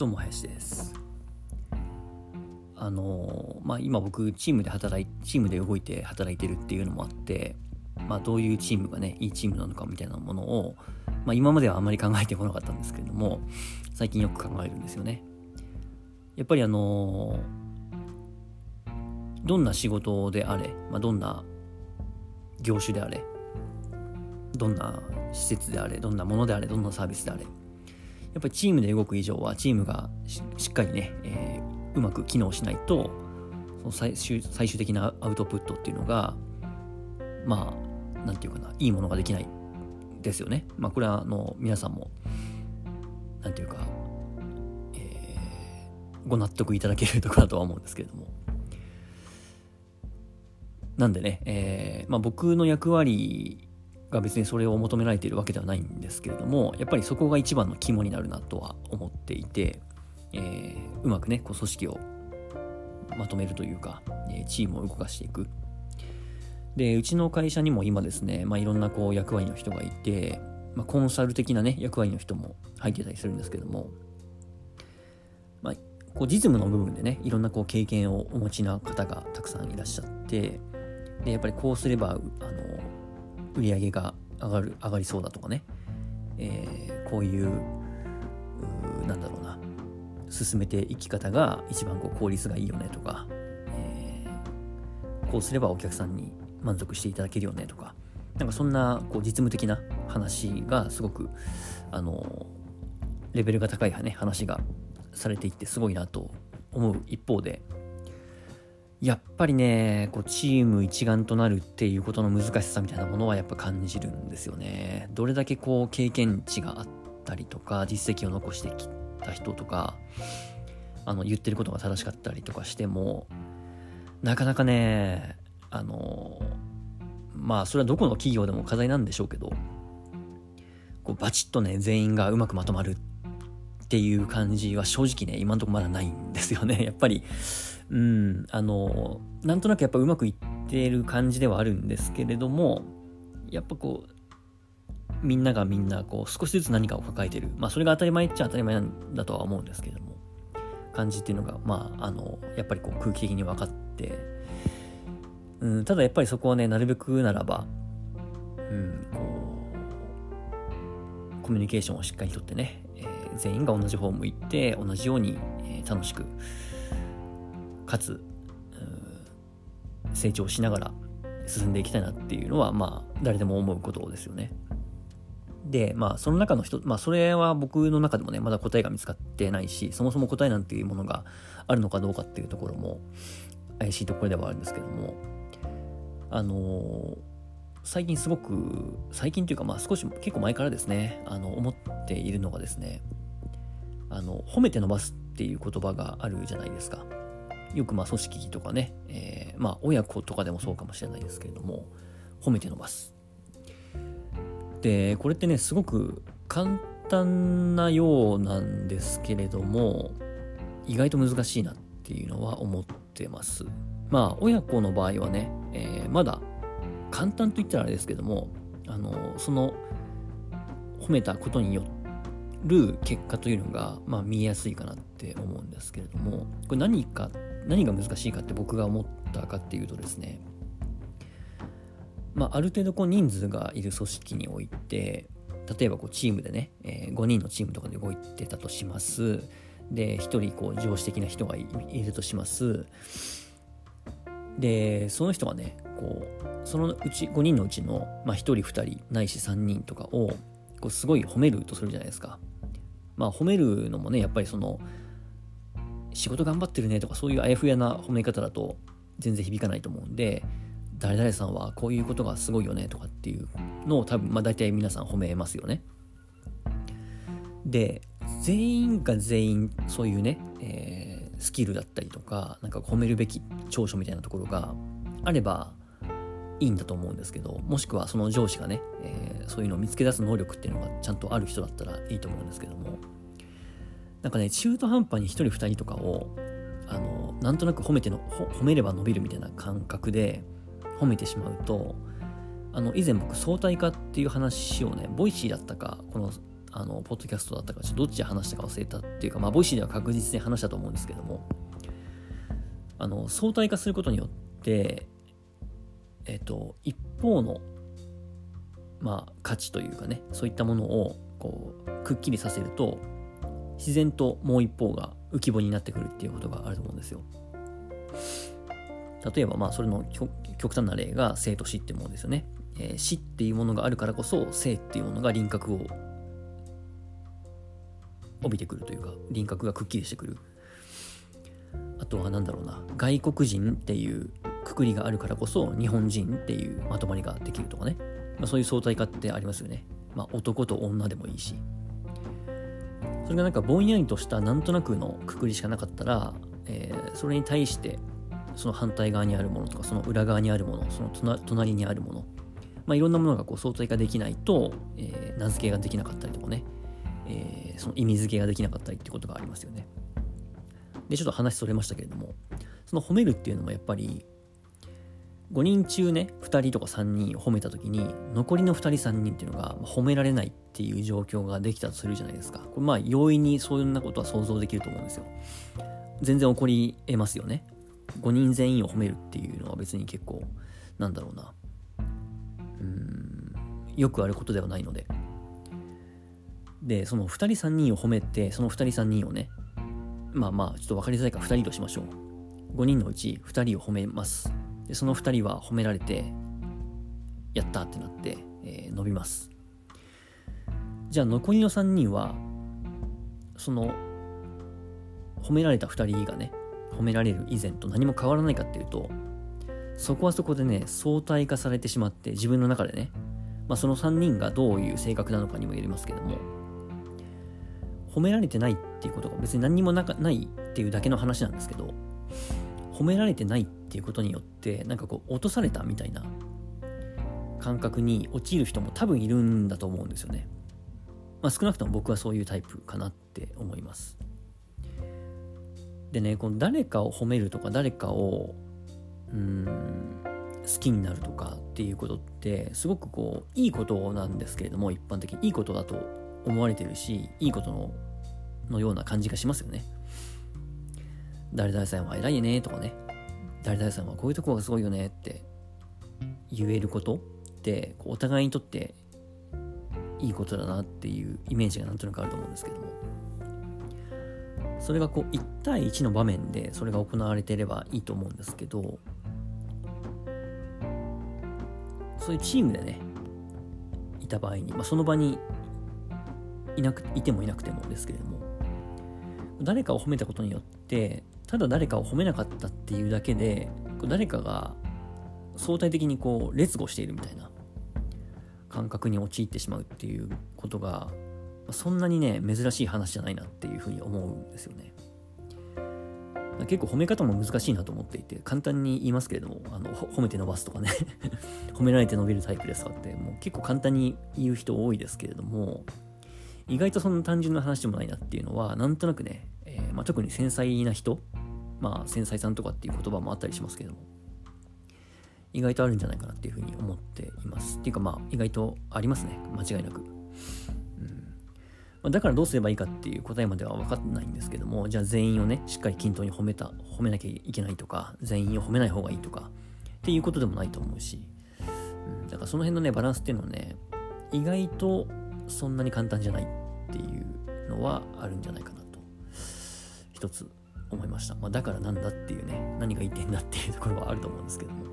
どうも林です。あのまあ今僕チームで働いチームで動いて働いてるっていうのもあってまあどういうチームがねいいチームなのかみたいなものをまあ今まではあんまり考えてこなかったんですけれども最近よく考えるんですよね。やっぱりあのどんな仕事であれ、まあ、どんな業種であれどんな施設であれどんなものであれどんなサービスであれやっぱりチームで動く以上はチームがしっかりね、えー、うまく機能しないとその最終最終的なアウトプットっていうのがまあなんていうかないいものができないですよね。まあこれはあの皆さんもなんていうか、えー、ご納得いただけるところだとは思うんですけれども。なんでね、えーまあ、僕の役割が別にそれを求められているわけではないんですけれどもやっぱりそこが一番の肝になるなとは思っていて、えー、うまくねこう組織をまとめるというか、えチームを動かしていく。でうちの会社にも今ですね、まあ、いろんなこう役割の人がいて、まあ、コンサル的なね役割の人も入ってたりするんですけども、まあ、こう実務の部分でねいろんなこう経験をお持ちな方がたくさんいらっしゃってでやっぱりこうすればあの売り上げが上がる上がりそうだとかね、えー、こういうなんだろうな。進めていき方が一番こう効率がいいよねとか、えー、こうすればお客さんに満足していただけるよねとか。なんかそんなこう実務的な話がすごくあのレベルが高い、ね、話がされていってすごいなと思う一方でやっぱりね、こうチーム一丸となるっていうことの難しさみたいなものはやっぱ感じるんですよね。どれだけこう経験値があったりとか、実績を残してきた人とか、あの言ってることが正しかったりとかしても、なかなかね、あの、まあそれはどこの企業でも課題なんでしょうけど、こうバチッとね、全員がうまくまとまるっていう感じは正直ね、今んとこまだないんですよね。やっぱり、うん、あの、なんとなくやっぱうまくいってる感じではあるんですけれども、やっぱこう、みんながみんなこう少しずつ何かを抱えてる。まあそれが当たり前っちゃ当たり前なんだとは思うんですけれども、感じっていうのが、まあ、あの、やっぱりこう空気的に分かって、うん、ただやっぱりそこはね、なるべくならば、うん、こう、コミュニケーションをしっかりとってね、全員が同じ方向いて同じように、え、楽しくかつ成長しながら進んでいきたいなっていうのはまあ誰でも思うことですよね。でまあその中の人まあそれは僕の中でもねまだ答えが見つかってないしそもそも答えなんていうものがあるのかどうかっていうところも怪しいところではあるんですけどもあのー、最近すごく最近というかまあ少し結構前からですねあの思っているのがですねあの褒めて伸ばすっていう言葉があるじゃないですか。よくまあ組織とかね、えー、まあ親子とかでもそうかもしれないですけれども、褒めて伸ばす。で、これってね、すごく簡単なようなんですけれども、意外と難しいなっていうのは思ってます。まあ、親子の場合はね、えー、まだ簡単と言ったらあれですけども、あの、その褒めたことによってる結果というのが、まあ、見えやすいかなって思うんですけれども、これ何か何が難しいかって僕が思ったかっていうとですね、まあ、ある程度こう人数がいる組織において例えばこうチームでね、えー、5人のチームとかで動いてたとします。で1人こう上司的な人がいるとします。でその人がねこうそのうち5人のうちの、まあ、1人2人ないし3人とかをこうすごい褒めるとするじゃないですか。まあ褒めるのもねやっぱりその仕事頑張ってるねとかそういうあやふやな褒め方だと全然響かないと思うんで誰々さんはこういうことがすごいよねとかっていうのを多分まあ大体皆さん褒めますよね。で全員が全員そういうね、えー、スキルだったりとかなんか褒めるべき長所みたいなところがあればいいんだと思うんですけどもしくはその上司がね、えー、そういうのを見つけ出す能力っていうのがちゃんとある人だったらいいと思うんですけどもなんかね、中途半端に1人2人とかを、あの、なんとなく褒めての、褒めれば伸びるみたいな感覚で褒めてしまうと、あの、以前僕、相対化っていう話をね、ボイシーだったか、このあのポッドキャストだったかちょっとどっちで話したか忘れたっていうかまあボイシーでは確実に話したと思うんですけどもあの相対化することによってえっ、と一方のまあ価値というかねそういったものをこうくっきりさせると自然ともう一方が浮き彫りになってくるっていうことがあると思うんですよ。例えばまあそれの極端な例が生と死ってものですよね。えー、死っていうものがあるからこそ生っていうものが輪郭を帯びてくるというか輪郭がくっきりしてくる。あとは何だろうな外国人っていうくくりがあるからこそ日本人っていうまとまりができるとかね、まあ、そういう相対化ってありますよね。まあ、男と女でもいいし。それがなんかぼんやりとしたなんとなくのくくりしかなかったら、えー、それに対してその反対側にあるものとかその裏側にあるものその隣にあるもの、まあ、いろんなものがこう相対化できないと、えー、名付けができなかったりとかね、えー、その意味付けができなかったりってことがありますよね。でちょっと話それましたけれどもその褒めるっていうのもやっぱり5人中ね2人とか3人を褒めた時に残りの2人3人っていうのが褒められないっていう状況ができたとするじゃないですか。これまあ容易にそういうようなことは想像できると思うんですよ。全然起こり得ますよね。5人全員を褒めるっていうのは別に結構なんだろうな。うんよくあることではないので。でその2人3人を褒めてその2人3人をねまあまあちょっと分かりづらいから2人としましょう。5人のうち2人を褒めます。でその2人は褒められてやったってなって、えー、伸びます。じゃあ残りの3人はその褒められた2人がね褒められる以前と何も変わらないかっていうとそこはそこでね相対化されてしまって自分の中でね、まあ、その3人がどういう性格なのかにもよりますけども褒められてないっていうことが別に何にもなかないっていうだけの話なんですけど褒められてないっていうことによってなんかこう落とされたみたいな感覚に陥る人も多分いるんだと思うんですよね。まあ、少なくとも僕はそういうタイプかなって思います。でねこの誰かを褒めるとか誰かをうん好きになるとかっていうことってすごくこういいことなんですけれども一般的にいいことだと思われてるしいいことののような感じがしますよね。誰々さんは偉いねとかね。誰々さんはこういうとこがすごいよねって言えることってお互いにとっていいことだなっていうイメージがなんとなくあると思うんですけども。それがこう1対1の場面でそれが行われていればいいと思うんですけどそういうチームでねいた場合に、まあ、その場にいなくいてもいなくてもですけれども誰かを褒めたことによってただ誰かを褒めなかったっていうだけで誰かが相対的にこう劣後しているみたいな感覚に陥ってしまうっていうことがそんなにね、珍しい話じゃないなっていうふうに思うんですよね。結構褒め方も難しいなと思っていて、簡単に言いますけれども、あの褒めて伸ばすとかね 褒められて伸びるタイプですかって、もう結構簡単に言う人多いですけれども、意外とそんな単純な話でもないなっていうのは、なんとなくね、えー、まあ、特に繊細な人、まあ、繊細さんとかっていう言葉もあったりしますけども、意外とあるんじゃないかなっていうふうに思っています。っていうかまあ、意外とありますね、間違いなく。うんまだからどうすればいいかっていう答えまでは分かんないんですけども、じゃあ全員をね、しっかり均等に褒めた、褒めなきゃいけないとか、全員を褒めない方がいいとか、っていうことでもないと思うし、うん、だからその辺のね、バランスっていうのはね、意外とそんなに簡単じゃないっていうのはあるんじゃないかな、一つ思いました。まあ、だからなんだっていうね、何が言ってんだっていうところはあると思うんですけども。うん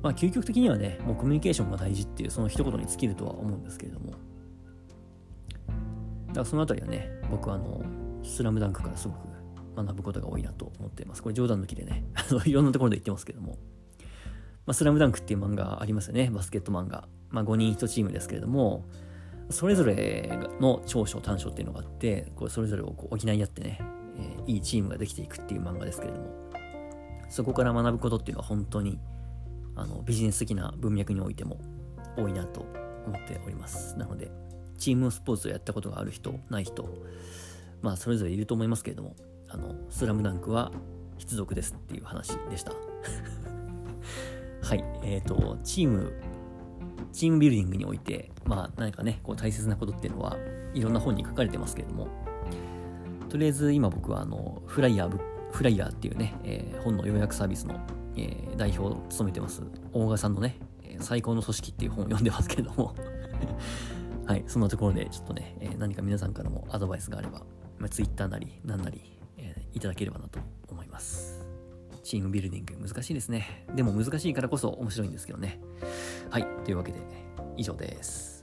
まあ、究極的にはね、もうコミュニケーションが大事っていう、その一言に尽きるとは思うんですけれども。だからそのあたりはね、僕はあの、スラムダンクからすごく学ぶことが多いなと思っています。これ冗談抜きでね、いろんなところで言ってますけども。まあ、スラムダンクっていう漫画ありますよね、バスケット漫画。まあ、5人1チームですけれども、それぞれの長所短所っていうのがあって、これそれぞれをこう補い合ってね、えー、いいチームができていくっていう漫画ですけれども、そこから学ぶことっていうのは本当にあのビジネス的な文脈においても多いなと思っております。なので、チームスポーツをやったことがある人、ない人、まあそれぞれいると思いますけれども、あの、スラムダンクは必属ですっていう話でした。はい、えっ、ー、と、チームチームビルディングにおいて、まあ何かね、こう大切なことっていうのはいろんな本に書かれてますけれども、とりあえず今僕はあの、フライヤー、フライヤーっていうね、えー、本の要約サービスの、えー、代表を務めてます、大賀さんのね、最高の組織っていう本を読んでますけれども はい、そんなところでちょっとね、えー、何か皆さんからもアドバイスがあれば、まあ、Twitter なり、何なり、え、いただければなと思います。チームビルディング難しいですね。でも難しいからこそ面白いんですけどね。はい、というわけで以上です。